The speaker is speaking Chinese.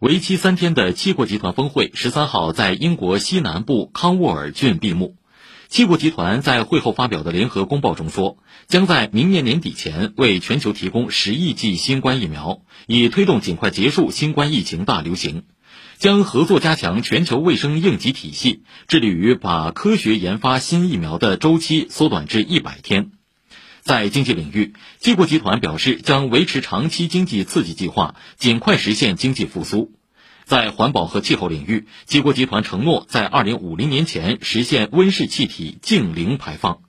为期三天的七国集团峰会十三号在英国西南部康沃尔郡闭幕。七国集团在会后发表的联合公报中说，将在明年年底前为全球提供十亿剂新冠疫苗，以推动尽快结束新冠疫情大流行；将合作加强全球卫生应急体系，致力于把科学研发新疫苗的周期缩短至一百天。在经济领域，七国集团表示将维持长期经济刺激计划，尽快实现经济复苏。在环保和气候领域，七国集团承诺在二零五零年前实现温室气体净零排放。